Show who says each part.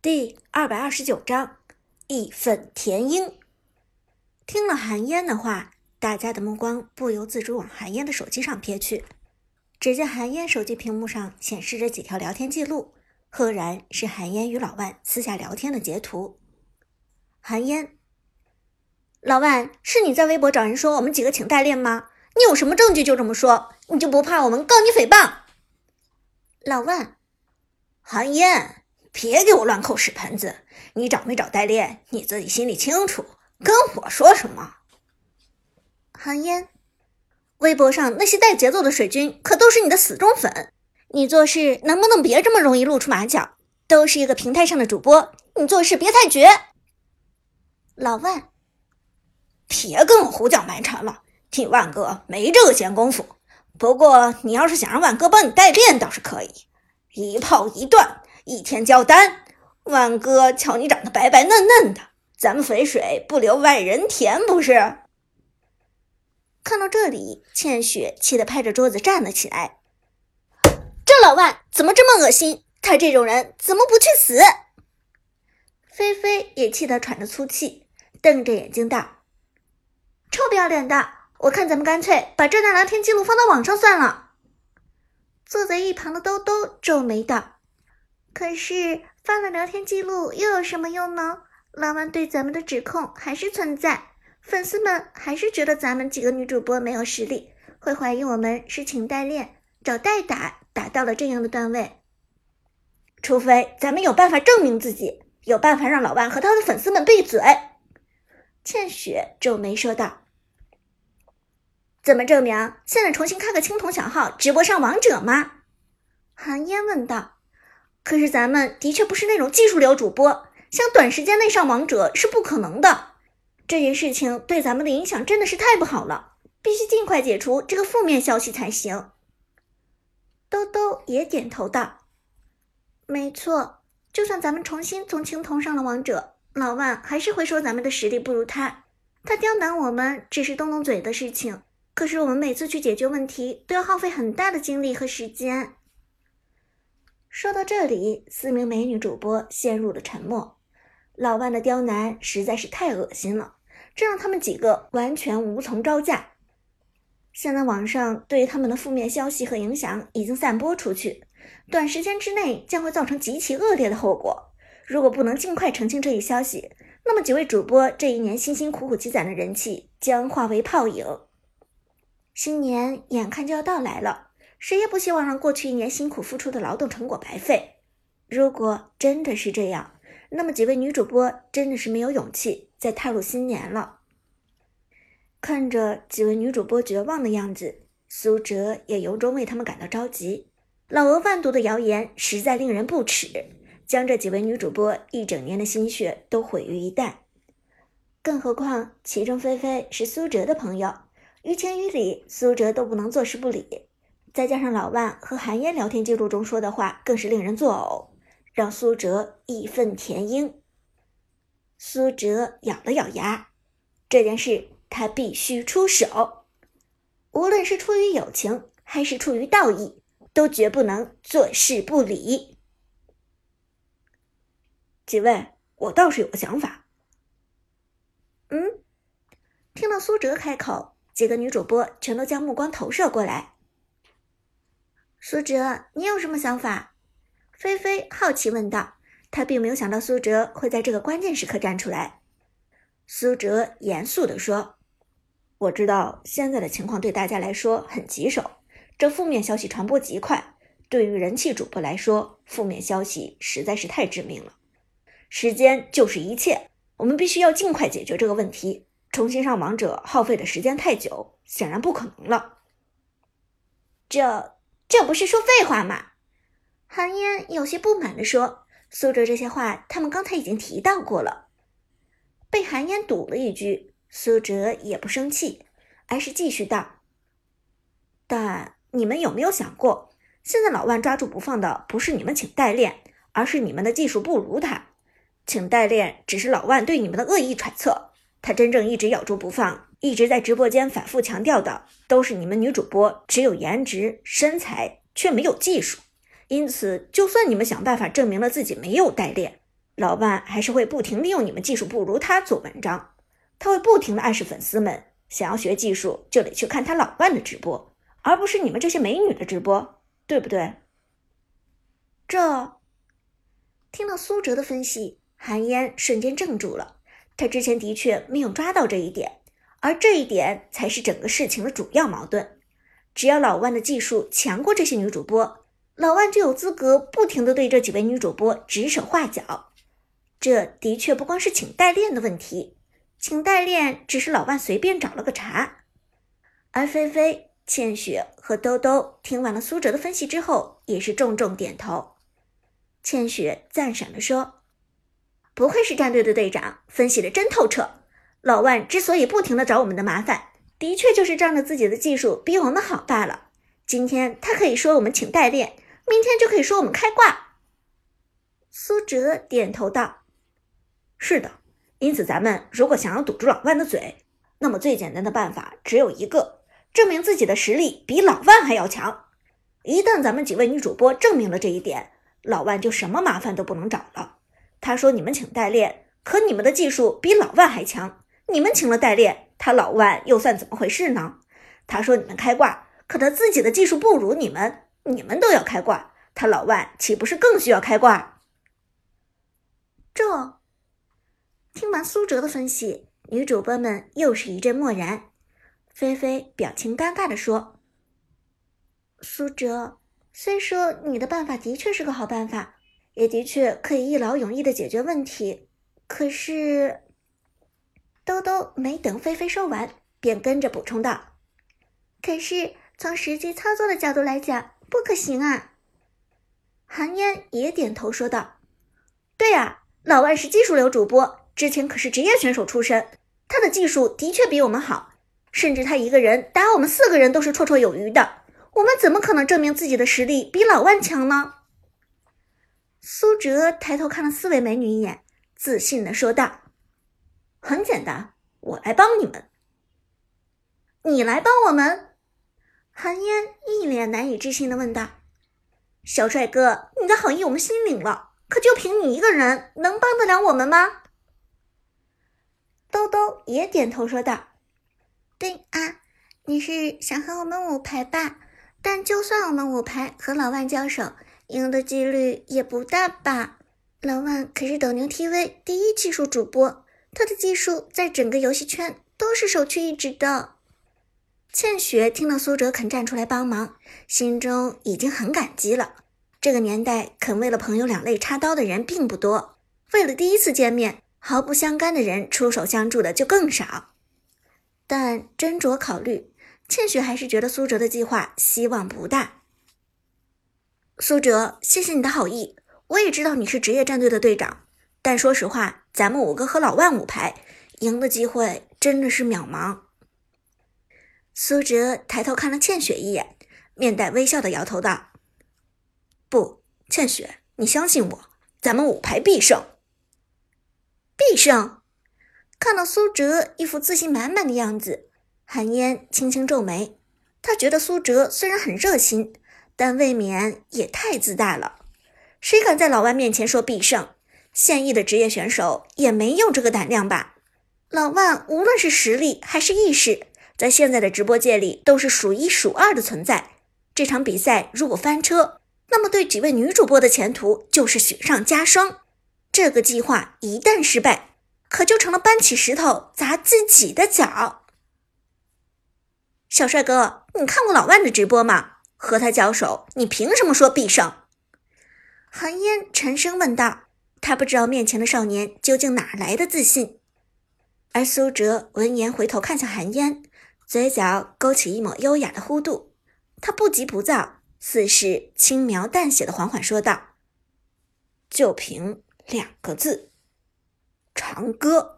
Speaker 1: 第二百二十九章义愤填膺。听了韩嫣的话，大家的目光不由自主往韩嫣的手机上瞥去。只见韩嫣手机屏幕上显示着几条聊天记录，赫然是韩嫣与老万私下聊天的截图。韩嫣，老万，是你在微博找人说我们几个请代练吗？你有什么证据就这么说？你就不怕我们告你诽谤？老万，
Speaker 2: 韩嫣。别给我乱扣屎盆子！你找没找代练，你自己心里清楚。跟我说什么？
Speaker 1: 韩嫣，微博上那些带节奏的水军可都是你的死忠粉。你做事能不能别这么容易露出马脚？都是一个平台上的主播，你做事别太绝。老万，
Speaker 2: 别跟我胡搅蛮缠了，替万哥没这个闲工夫。不过你要是想让万哥帮你代练，倒是可以，一炮一断。一天交单，万哥瞧你长得白白嫩嫩的，咱们肥水不流外人田，不是？
Speaker 1: 看到这里，倩雪气得拍着桌子站了起来。这老万怎么这么恶心？他这种人怎么不去死？菲菲也气得喘着粗气，瞪着眼睛道：“臭不要脸的！我看咱们干脆把这段聊天记录放到网上算了。”坐在一旁的兜兜皱眉道。可是发了聊天记录又有什么用呢？老万对咱们的指控还是存在，粉丝们还是觉得咱们几个女主播没有实力，会怀疑我们是请代练、找代打打到了这样的段位。除非咱们有办法证明自己，有办法让老万和他的粉丝们闭嘴。倩雪皱眉说道：“怎么证明？现在重新开个青铜小号直播上王者吗？”寒烟问道。可是咱们的确不是那种技术流主播，想短时间内上王者是不可能的。这件事情对咱们的影响真的是太不好了，必须尽快解除这个负面消息才行。兜兜也点头道：“没错，就算咱们重新从青铜上了王者，老万还是会说咱们的实力不如他。他刁难我们只是动动嘴的事情，可是我们每次去解决问题都要耗费很大的精力和时间。”说到这里，四名美女主播陷入了沉默。老万的刁难实在是太恶心了，这让他们几个完全无从招架。现在网上对于他们的负面消息和影响已经散播出去，短时间之内将会造成极其恶劣的后果。如果不能尽快澄清这一消息，那么几位主播这一年辛辛苦苦积攒的人气将化为泡影。新年眼看就要到来了。谁也不希望让过去一年辛苦付出的劳动成果白费。如果真的是这样，那么几位女主播真的是没有勇气再踏入新年了。看着几位女主播绝望的样子，苏哲也由衷为他们感到着急。老鹅贩毒的谣言实在令人不齿，将这几位女主播一整年的心血都毁于一旦。更何况其中菲菲是苏哲的朋友，于情于理，苏哲都不能坐视不理。再加上老万和韩嫣聊天记录中说的话，更是令人作呕，让苏哲义愤填膺。苏哲咬了咬牙，这件事他必须出手，无论是出于友情还是出于道义，都绝不能坐视不理。
Speaker 2: 几位，我倒是有个想法。
Speaker 1: 嗯，听到苏哲开口，几个女主播全都将目光投射过来。苏哲，你有什么想法？菲菲好奇问道。她并没有想到苏哲会在这个关键时刻站出来。
Speaker 2: 苏哲严肃地说：“我知道现在的情况对大家来说很棘手，这负面消息传播极快，对于人气主播来说，负面消息实在是太致命了。时间就是一切，我们必须要尽快解决这个问题。重新上王者耗费的时间太久，显然不可能了。
Speaker 1: 这……”这不是说废话吗？韩嫣有些不满地说：“苏哲这些话，他们刚才已经提到过了。”被韩嫣堵了一句，苏哲也不生气，而是继续道：“
Speaker 2: 但你们有没有想过，现在老万抓住不放的不是你们请代练，而是你们的技术不如他。请代练只是老万对你们的恶意揣测，他真正一直咬住不放。”一直在直播间反复强调的，都是你们女主播只有颜值、身材，却没有技术。因此，就算你们想办法证明了自己没有代练，老万还是会不停利用你们技术不如他做文章。他会不停的暗示粉丝们，想要学技术就得去看他老万的直播，而不是你们这些美女的直播，对不对？
Speaker 1: 这听到苏哲的分析，韩嫣瞬间怔住了。他之前的确没有抓到这一点，而这一点才是整个事情的主要矛盾。只要老万的技术强过这些女主播，老万就有资格不停的对这几位女主播指手画脚。这的确不光是请代练的问题。请代练只是老万随便找了个茬，而菲菲、倩雪和兜兜听完了苏哲的分析之后，也是重重点头。倩雪赞赏的说：“不愧是战队的队长，分析的真透彻。老万之所以不停的找我们的麻烦，的确就是仗着自己的技术比我们好罢了。今天他可以说我们请代练，明天就可以说我们开挂。”苏哲点头道：“
Speaker 2: 是的。”因此，咱们如果想要堵住老万的嘴，那么最简单的办法只有一个：证明自己的实力比老万还要强。一旦咱们几位女主播证明了这一点，老万就什么麻烦都不能找了。他说你们请代练，可你们的技术比老万还强，你们请了代练，他老万又算怎么回事呢？他说你们开挂，可他自己的技术不如你们，你们都要开挂，他老万岂不是更需要开挂？
Speaker 1: 这。听完苏哲的分析，女主播们又是一阵默然。菲菲表情尴尬地说：“苏哲，虽说你的办法的确是个好办法，也的确可以一劳永逸的解决问题，可是……”兜兜没等菲菲说完，便跟着补充道：“可是从实际操作的角度来讲，不可行啊。”韩嫣也点头说道：“对啊，老万是技术流主播。”之前可是职业选手出身，他的技术的确比我们好，甚至他一个人打我们四个人都是绰绰有余的。我们怎么可能证明自己的实力比老万强呢？苏哲抬头看了四位美女一眼，自信的说道：“
Speaker 2: 很简单，我来帮你们。
Speaker 1: 你来帮我们？”韩嫣一脸难以置信的问道：“小帅哥，你的好意我们心领了，可就凭你一个人，能帮得了我们吗？”兜兜也点头说道：“对啊，你是想和我们五排吧？但就算我们五排和老万交手，赢的几率也不大吧？老万可是斗牛 TV 第一技术主播，他的技术在整个游戏圈都是首屈一指的。”倩雪听到苏哲肯站出来帮忙，心中已经很感激了。这个年代肯为了朋友两肋插刀的人并不多，为了第一次见面。毫不相干的人出手相助的就更少，但斟酌考虑，倩雪还是觉得苏哲的计划希望不大。苏哲，谢谢你的好意，我也知道你是职业战队的队长，但说实话，咱们五个和老万五排赢的机会真的是渺茫。苏哲抬头看了倩雪一眼，面带微笑的摇头道：“
Speaker 2: 不，倩雪，你相信我，咱们五排必胜。”
Speaker 1: 必胜！看到苏哲一副自信满满的样子，韩嫣轻轻皱眉。她觉得苏哲虽然很热心，但未免也太自大了。谁敢在老万面前说必胜？现役的职业选手也没有这个胆量吧？老万无论是实力还是意识，在现在的直播界里都是数一数二的存在。这场比赛如果翻车，那么对几位女主播的前途就是雪上加霜。这个计划一旦失败，可就成了搬起石头砸自己的脚。小帅哥，你看过老万的直播吗？和他交手，你凭什么说必胜？韩嫣沉声问道。他不知道面前的少年究竟哪来的自信。而苏哲闻言回头看向寒烟，嘴角勾起一抹优雅的弧度。他不急不躁，似是轻描淡写的缓缓说道：“
Speaker 2: 就凭。”两个字，长歌。